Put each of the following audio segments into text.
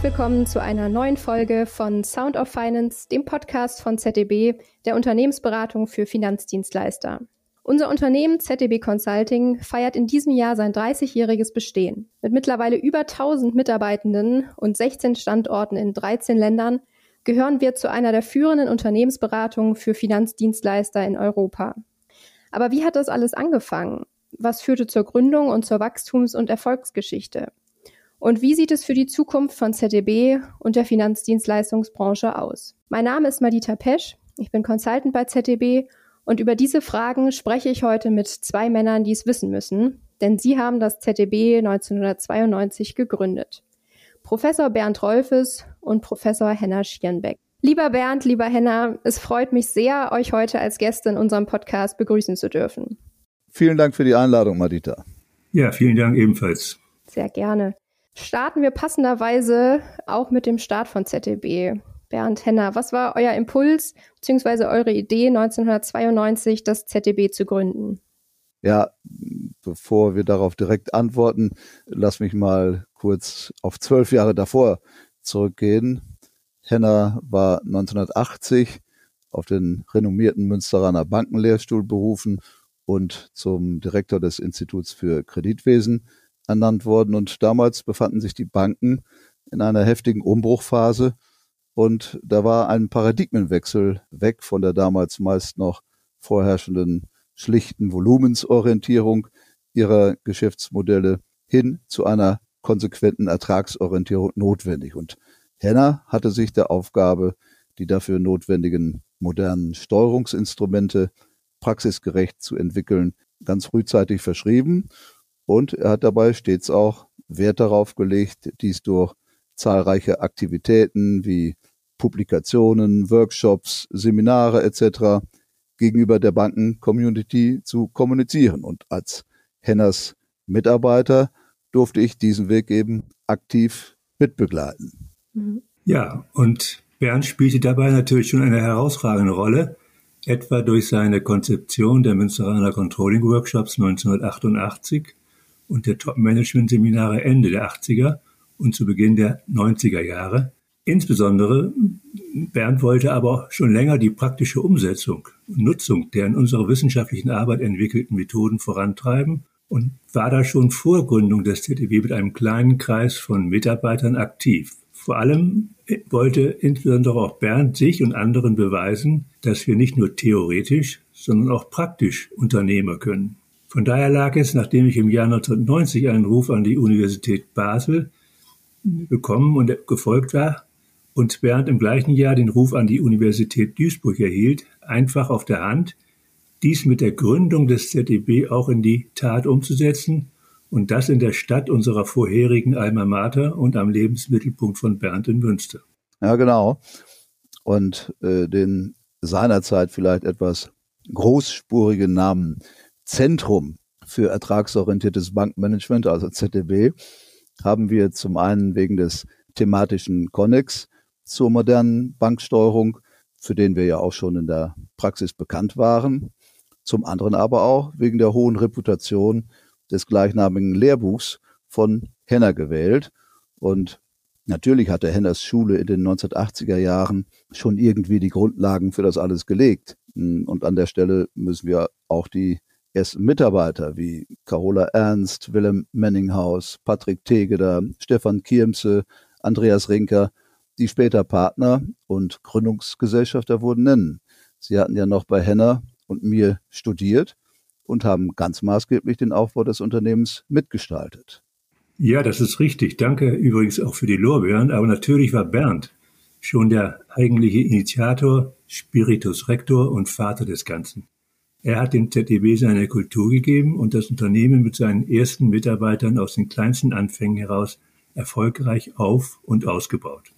Herzlich willkommen zu einer neuen Folge von Sound of Finance, dem Podcast von ZDB, der Unternehmensberatung für Finanzdienstleister. Unser Unternehmen ZDB Consulting feiert in diesem Jahr sein 30-jähriges Bestehen. Mit mittlerweile über 1000 Mitarbeitenden und 16 Standorten in 13 Ländern gehören wir zu einer der führenden Unternehmensberatungen für Finanzdienstleister in Europa. Aber wie hat das alles angefangen? Was führte zur Gründung und zur Wachstums- und Erfolgsgeschichte? Und wie sieht es für die Zukunft von ZDB und der Finanzdienstleistungsbranche aus? Mein Name ist Madita Pesch, ich bin Consultant bei ZDB und über diese Fragen spreche ich heute mit zwei Männern, die es wissen müssen, denn sie haben das ZDB 1992 gegründet. Professor Bernd Rolfes und Professor Henna Schierenbeck. Lieber Bernd, lieber Henna, es freut mich sehr, euch heute als Gäste in unserem Podcast begrüßen zu dürfen. Vielen Dank für die Einladung, Madita. Ja, vielen Dank ebenfalls. Sehr gerne starten wir passenderweise auch mit dem Start von ZDB. Bernd Henner, was war euer Impuls bzw. eure Idee 1992, das ZDB zu gründen? Ja, bevor wir darauf direkt antworten, lass mich mal kurz auf zwölf Jahre davor zurückgehen. Henner war 1980 auf den renommierten Münsteraner Bankenlehrstuhl berufen und zum Direktor des Instituts für Kreditwesen ernannt worden. Und damals befanden sich die Banken in einer heftigen Umbruchphase. Und da war ein Paradigmenwechsel weg von der damals meist noch vorherrschenden schlichten Volumensorientierung ihrer Geschäftsmodelle hin zu einer konsequenten Ertragsorientierung notwendig. Und Henner hatte sich der Aufgabe, die dafür notwendigen modernen Steuerungsinstrumente praxisgerecht zu entwickeln, ganz frühzeitig verschrieben und er hat dabei stets auch Wert darauf gelegt, dies durch zahlreiche Aktivitäten wie Publikationen, Workshops, Seminare etc. gegenüber der Banken-Community zu kommunizieren. Und als Henners Mitarbeiter durfte ich diesen Weg eben aktiv mitbegleiten. Mhm. Ja, und Bernd spielte dabei natürlich schon eine herausragende Rolle, etwa durch seine Konzeption der Münsteraner Controlling Workshops 1988 und der Top-Management-Seminare Ende der 80er und zu Beginn der 90er Jahre. Insbesondere Bernd wollte aber schon länger die praktische Umsetzung und Nutzung der in unserer wissenschaftlichen Arbeit entwickelten Methoden vorantreiben und war da schon vor Gründung des ZDW mit einem kleinen Kreis von Mitarbeitern aktiv. Vor allem wollte insbesondere auch Bernd sich und anderen beweisen, dass wir nicht nur theoretisch, sondern auch praktisch Unternehmer können. Von daher lag es, nachdem ich im Jahr 1990 einen Ruf an die Universität Basel bekommen und gefolgt war und Bernd im gleichen Jahr den Ruf an die Universität Duisburg erhielt, einfach auf der Hand, dies mit der Gründung des ZDB auch in die Tat umzusetzen und das in der Stadt unserer vorherigen Alma Mater und am Lebensmittelpunkt von Bernd in Münster. Ja, genau. Und äh, den seinerzeit vielleicht etwas großspurigen Namen Zentrum für ertragsorientiertes Bankmanagement, also ZDB, haben wir zum einen wegen des thematischen Connex zur modernen Banksteuerung, für den wir ja auch schon in der Praxis bekannt waren, zum anderen aber auch wegen der hohen Reputation des gleichnamigen Lehrbuchs von Henner gewählt. Und natürlich hatte Henners Schule in den 1980er Jahren schon irgendwie die Grundlagen für das alles gelegt. Und an der Stelle müssen wir auch die ersten Mitarbeiter wie Carola Ernst, Willem Menninghaus, Patrick Tegeder, Stefan Kiemse, Andreas Rinker, die später Partner und Gründungsgesellschafter wurden nennen. Sie hatten ja noch bei Henner und mir studiert und haben ganz maßgeblich den Aufbau des Unternehmens mitgestaltet. Ja, das ist richtig. Danke übrigens auch für die Lorbeeren. Aber natürlich war Bernd schon der eigentliche Initiator, Spiritus Rector und Vater des Ganzen. Er hat dem ZDB seine Kultur gegeben und das Unternehmen mit seinen ersten Mitarbeitern aus den kleinsten Anfängen heraus erfolgreich auf und ausgebaut.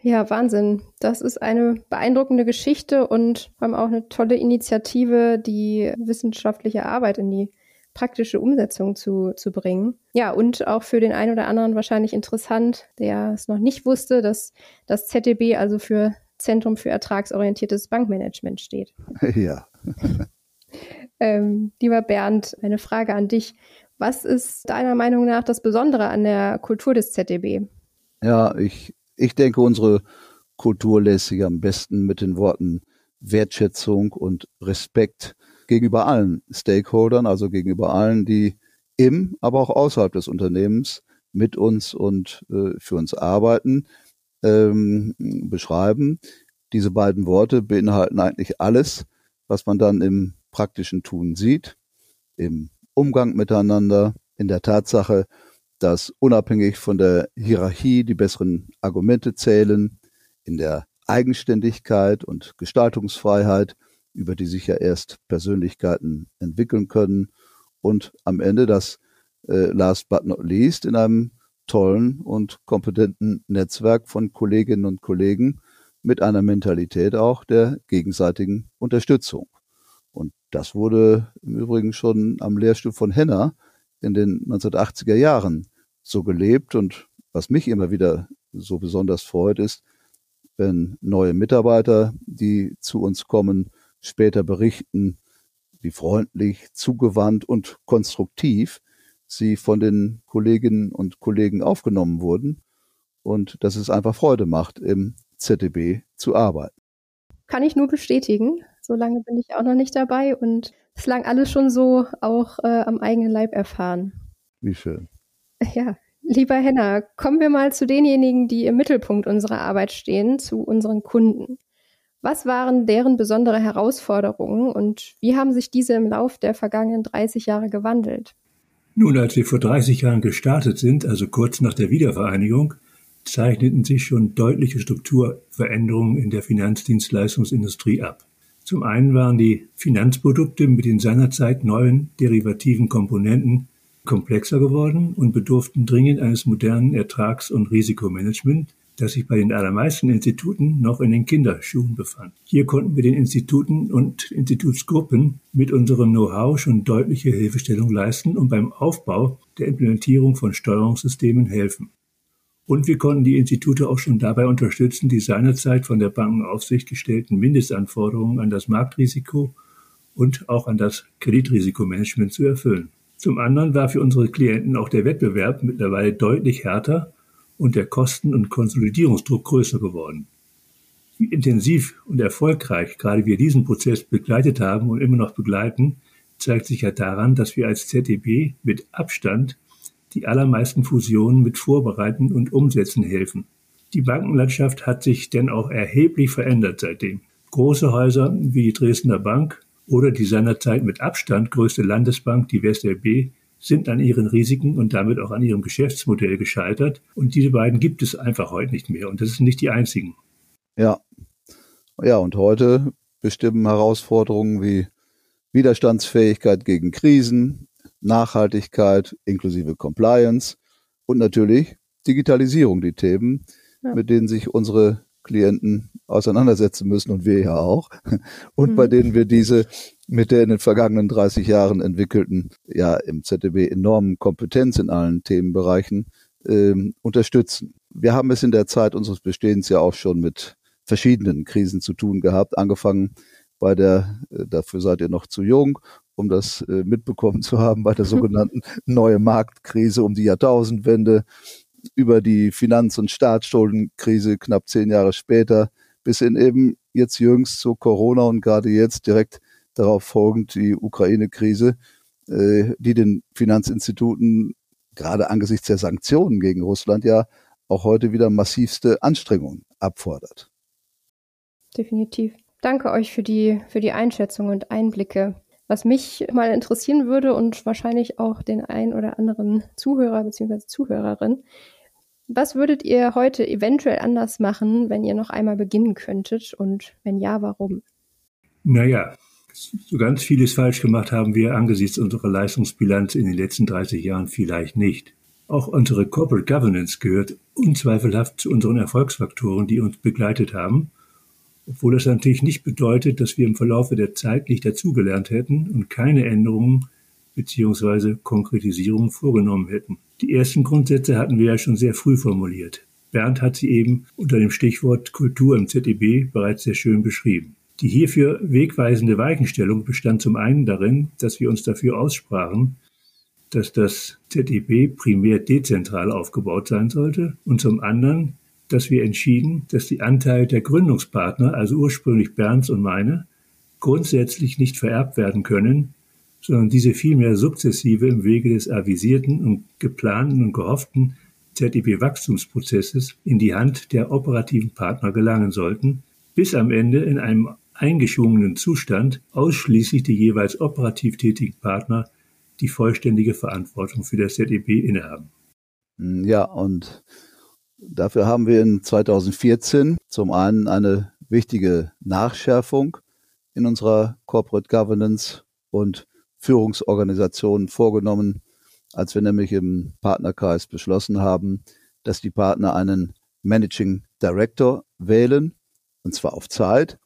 Ja, Wahnsinn. Das ist eine beeindruckende Geschichte und vor allem auch eine tolle Initiative, die wissenschaftliche Arbeit in die praktische Umsetzung zu, zu bringen. Ja, und auch für den einen oder anderen wahrscheinlich interessant, der es noch nicht wusste, dass das ZDB also für Zentrum für ertragsorientiertes Bankmanagement steht. Ja. ähm, lieber Bernd, eine Frage an dich. Was ist deiner Meinung nach das Besondere an der Kultur des ZDB? Ja, ich, ich denke, unsere Kultur lässt sich am besten mit den Worten Wertschätzung und Respekt gegenüber allen Stakeholdern, also gegenüber allen, die im, aber auch außerhalb des Unternehmens mit uns und äh, für uns arbeiten, ähm, beschreiben. Diese beiden Worte beinhalten eigentlich alles, was man dann im praktischen Tun sieht, im Umgang miteinander, in der Tatsache, dass unabhängig von der Hierarchie die besseren Argumente zählen, in der Eigenständigkeit und Gestaltungsfreiheit, über die sich ja erst Persönlichkeiten entwickeln können und am Ende das äh, last but not least in einem tollen und kompetenten Netzwerk von Kolleginnen und Kollegen mit einer Mentalität auch der gegenseitigen Unterstützung. Und das wurde im Übrigen schon am Lehrstuhl von Henner in den 1980er Jahren so gelebt. Und was mich immer wieder so besonders freut, ist, wenn neue Mitarbeiter, die zu uns kommen, später berichten, wie freundlich, zugewandt und konstruktiv sie von den Kolleginnen und Kollegen aufgenommen wurden und dass es einfach Freude macht, im ZDB zu arbeiten. Kann ich nur bestätigen. So lange bin ich auch noch nicht dabei und bislang alles schon so auch äh, am eigenen Leib erfahren. Wie schön. Ja, lieber Henna, kommen wir mal zu denjenigen, die im Mittelpunkt unserer Arbeit stehen, zu unseren Kunden. Was waren deren besondere Herausforderungen und wie haben sich diese im Lauf der vergangenen 30 Jahre gewandelt? Nun, als wir vor 30 Jahren gestartet sind, also kurz nach der Wiedervereinigung, zeichneten sich schon deutliche Strukturveränderungen in der Finanzdienstleistungsindustrie ab. Zum einen waren die Finanzprodukte mit den seinerzeit neuen derivativen Komponenten komplexer geworden und bedurften dringend eines modernen Ertrags- und Risikomanagements, das sich bei den allermeisten Instituten noch in den Kinderschuhen befand. Hier konnten wir den Instituten und Institutsgruppen mit unserem Know-how schon deutliche Hilfestellung leisten und beim Aufbau der Implementierung von Steuerungssystemen helfen. Und wir konnten die Institute auch schon dabei unterstützen, die seinerzeit von der Bankenaufsicht gestellten Mindestanforderungen an das Marktrisiko und auch an das Kreditrisikomanagement zu erfüllen. Zum anderen war für unsere Klienten auch der Wettbewerb mittlerweile deutlich härter und der Kosten- und Konsolidierungsdruck größer geworden. Wie intensiv und erfolgreich gerade wir diesen Prozess begleitet haben und immer noch begleiten, zeigt sich ja daran, dass wir als ZDB mit Abstand die allermeisten Fusionen mit Vorbereiten und Umsetzen helfen. Die Bankenlandschaft hat sich denn auch erheblich verändert seitdem. Große Häuser wie die Dresdner Bank oder die seinerzeit mit Abstand größte Landesbank, die WestLB, sind an ihren Risiken und damit auch an ihrem Geschäftsmodell gescheitert. Und diese beiden gibt es einfach heute nicht mehr. Und das sind nicht die einzigen. Ja. Ja, und heute bestimmen Herausforderungen wie Widerstandsfähigkeit gegen Krisen, Nachhaltigkeit inklusive Compliance und natürlich Digitalisierung die Themen, ja. mit denen sich unsere Klienten auseinandersetzen müssen und wir ja auch. Und mhm. bei denen wir diese mit der in den vergangenen 30 Jahren entwickelten, ja im ZDB enormen Kompetenz in allen Themenbereichen ähm, unterstützen. Wir haben es in der Zeit unseres Bestehens ja auch schon mit verschiedenen Krisen zu tun gehabt, angefangen bei der, äh, dafür seid ihr noch zu jung, um das äh, mitbekommen zu haben, bei der sogenannten neue Marktkrise um die Jahrtausendwende, über die Finanz- und Staatsschuldenkrise knapp zehn Jahre später, bis in eben jetzt jüngst zu Corona und gerade jetzt direkt darauf folgend die Ukraine-Krise, äh, die den Finanzinstituten gerade angesichts der Sanktionen gegen Russland ja auch heute wieder massivste Anstrengungen abfordert. Definitiv. Danke euch für die, für die Einschätzung und Einblicke. Was mich mal interessieren würde und wahrscheinlich auch den ein oder anderen Zuhörer bzw. Zuhörerin, was würdet ihr heute eventuell anders machen, wenn ihr noch einmal beginnen könntet und wenn ja, warum? Naja, so ganz vieles falsch gemacht haben wir angesichts unserer Leistungsbilanz in den letzten 30 Jahren vielleicht nicht. Auch unsere Corporate Governance gehört unzweifelhaft zu unseren Erfolgsfaktoren, die uns begleitet haben obwohl das natürlich nicht bedeutet, dass wir im Verlaufe der Zeit nicht dazugelernt hätten und keine Änderungen bzw. Konkretisierungen vorgenommen hätten. Die ersten Grundsätze hatten wir ja schon sehr früh formuliert. Bernd hat sie eben unter dem Stichwort Kultur im ZEB bereits sehr schön beschrieben. Die hierfür wegweisende Weichenstellung bestand zum einen darin, dass wir uns dafür aussprachen, dass das ZEB primär dezentral aufgebaut sein sollte und zum anderen, dass wir entschieden, dass die Anteile der Gründungspartner, also ursprünglich Bernds und meine, grundsätzlich nicht vererbt werden können, sondern diese vielmehr sukzessive im Wege des avisierten und geplanten und gehofften ZEB-Wachstumsprozesses in die Hand der operativen Partner gelangen sollten, bis am Ende in einem eingeschwungenen Zustand ausschließlich die jeweils operativ tätigen Partner die vollständige Verantwortung für das ZEB innehaben. Ja, und dafür haben wir in 2014 zum einen eine wichtige Nachschärfung in unserer Corporate Governance und Führungsorganisation vorgenommen, als wir nämlich im Partnerkreis beschlossen haben, dass die Partner einen Managing Director wählen, und zwar auf Zeit,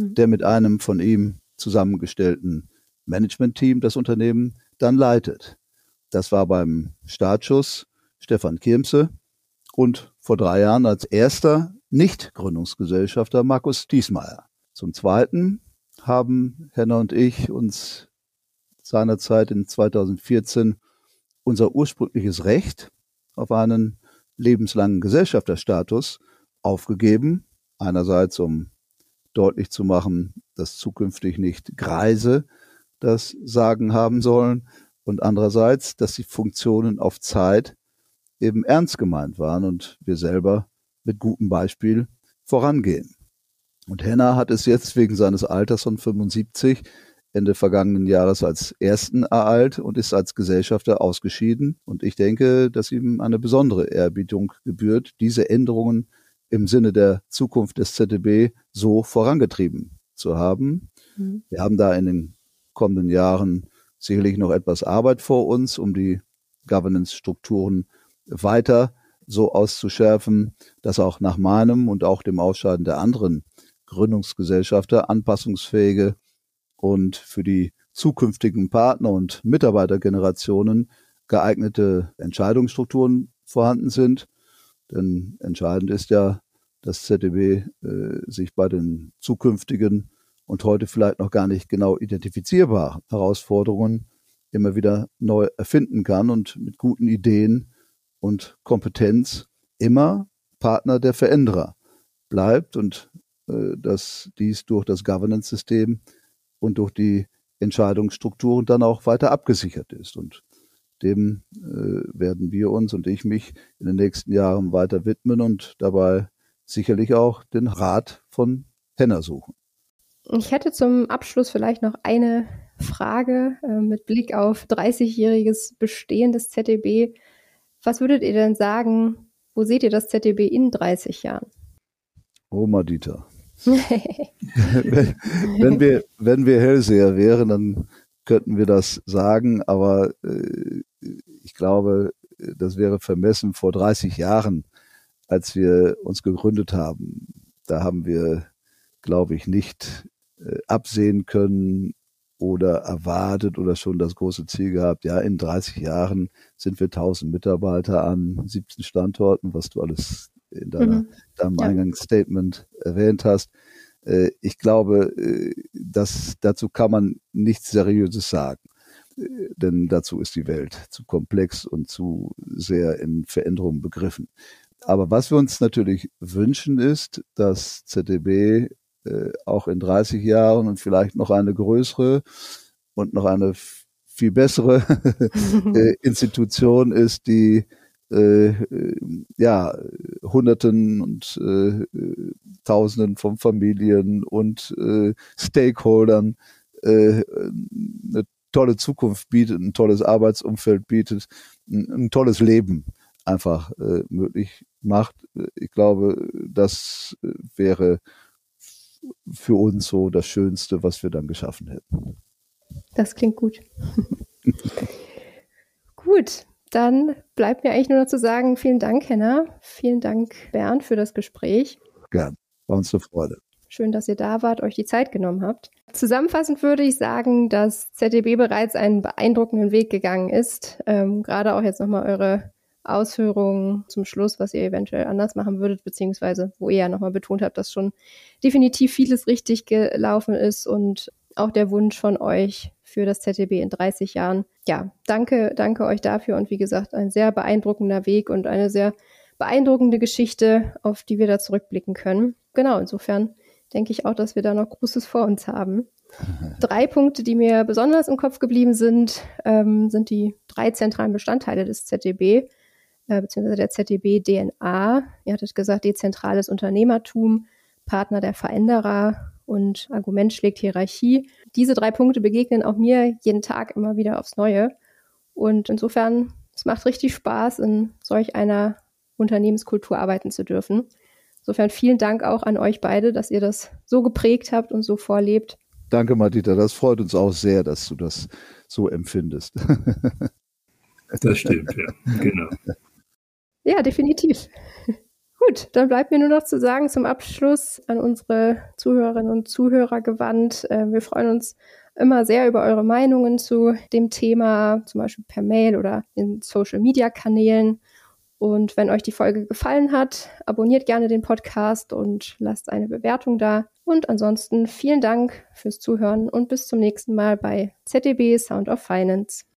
mhm. der mit einem von ihm zusammengestellten Management-Team das Unternehmen dann leitet. Das war beim Startschuss Stefan Kirmse und vor drei Jahren als erster Nicht-Gründungsgesellschafter Markus Diesmeier. Zum Zweiten haben Henna und ich uns seinerzeit in 2014 unser ursprüngliches Recht auf einen lebenslangen Gesellschafterstatus aufgegeben. Einerseits, um deutlich zu machen, dass zukünftig nicht Greise das Sagen haben sollen und andererseits, dass die Funktionen auf Zeit eben ernst gemeint waren und wir selber mit gutem Beispiel vorangehen. Und Henna hat es jetzt wegen seines Alters von 75 Ende vergangenen Jahres als ersten ereilt und ist als Gesellschafter ausgeschieden. Und ich denke, dass ihm eine besondere Ehrbietung gebührt, diese Änderungen im Sinne der Zukunft des ZDB so vorangetrieben zu haben. Mhm. Wir haben da in den kommenden Jahren sicherlich noch etwas Arbeit vor uns, um die Governance-Strukturen weiter so auszuschärfen, dass auch nach meinem und auch dem Ausscheiden der anderen Gründungsgesellschafter anpassungsfähige und für die zukünftigen Partner und Mitarbeitergenerationen geeignete Entscheidungsstrukturen vorhanden sind. Denn entscheidend ist ja, dass ZDB äh, sich bei den zukünftigen und heute vielleicht noch gar nicht genau identifizierbaren Herausforderungen immer wieder neu erfinden kann und mit guten Ideen und Kompetenz immer Partner der Veränderer bleibt und äh, dass dies durch das Governance-System und durch die Entscheidungsstrukturen dann auch weiter abgesichert ist. Und dem äh, werden wir uns und ich mich in den nächsten Jahren weiter widmen und dabei sicherlich auch den Rat von Henner suchen. Ich hätte zum Abschluss vielleicht noch eine Frage äh, mit Blick auf 30-jähriges Bestehen des ZDB. Was würdet ihr denn sagen, wo seht ihr das ZDB in 30 Jahren? Oma Dieter. wenn, wenn, wir, wenn wir Hellseher wären, dann könnten wir das sagen, aber äh, ich glaube, das wäre vermessen vor 30 Jahren, als wir uns gegründet haben. Da haben wir, glaube ich, nicht äh, absehen können oder erwartet oder schon das große Ziel gehabt, ja, in 30 Jahren sind wir 1000 Mitarbeiter an 17 Standorten, was du alles in deiner, mhm. deinem ja. Eingangsstatement erwähnt hast. Äh, ich glaube, äh, dass dazu kann man nichts Seriöses sagen. Äh, denn dazu ist die Welt zu komplex und zu sehr in Veränderungen begriffen. Aber was wir uns natürlich wünschen ist, dass ZDB auch in 30 Jahren und vielleicht noch eine größere und noch eine viel bessere Institution ist, die äh, äh, ja, Hunderten und äh, Tausenden von Familien und äh, Stakeholdern äh, eine tolle Zukunft bietet, ein tolles Arbeitsumfeld bietet, ein, ein tolles Leben einfach äh, möglich macht. Ich glaube, das wäre für uns so das Schönste, was wir dann geschaffen hätten. Das klingt gut. gut, dann bleibt mir eigentlich nur noch zu sagen, vielen Dank, Henna. Vielen Dank, Bernd, für das Gespräch. Gern. War uns eine Freude. Schön, dass ihr da wart, euch die Zeit genommen habt. Zusammenfassend würde ich sagen, dass ZDB bereits einen beeindruckenden Weg gegangen ist. Ähm, gerade auch jetzt nochmal eure Ausführungen zum Schluss, was ihr eventuell anders machen würdet, beziehungsweise wo ihr ja nochmal betont habt, dass schon definitiv vieles richtig gelaufen ist und auch der Wunsch von euch für das ZDB in 30 Jahren. Ja, danke, danke euch dafür und wie gesagt, ein sehr beeindruckender Weg und eine sehr beeindruckende Geschichte, auf die wir da zurückblicken können. Genau, insofern denke ich auch, dass wir da noch Großes vor uns haben. Drei Punkte, die mir besonders im Kopf geblieben sind, ähm, sind die drei zentralen Bestandteile des ZDB, äh, beziehungsweise der ZDB DNA. Ihr hattet gesagt, dezentrales Unternehmertum, Partner der Veränderer und Argument schlägt Hierarchie. Diese drei Punkte begegnen auch mir jeden Tag immer wieder aufs Neue. Und insofern, es macht richtig Spaß, in solch einer Unternehmenskultur arbeiten zu dürfen. Insofern vielen Dank auch an euch beide, dass ihr das so geprägt habt und so vorlebt. Danke, Madita. Das freut uns auch sehr, dass du das so empfindest. das stimmt, ja. Genau. Ja, definitiv. Gut, dann bleibt mir nur noch zu sagen zum Abschluss an unsere Zuhörerinnen und Zuhörer gewandt. Äh, wir freuen uns immer sehr über eure Meinungen zu dem Thema, zum Beispiel per Mail oder in Social-Media-Kanälen. Und wenn euch die Folge gefallen hat, abonniert gerne den Podcast und lasst eine Bewertung da. Und ansonsten vielen Dank fürs Zuhören und bis zum nächsten Mal bei ZDB Sound of Finance.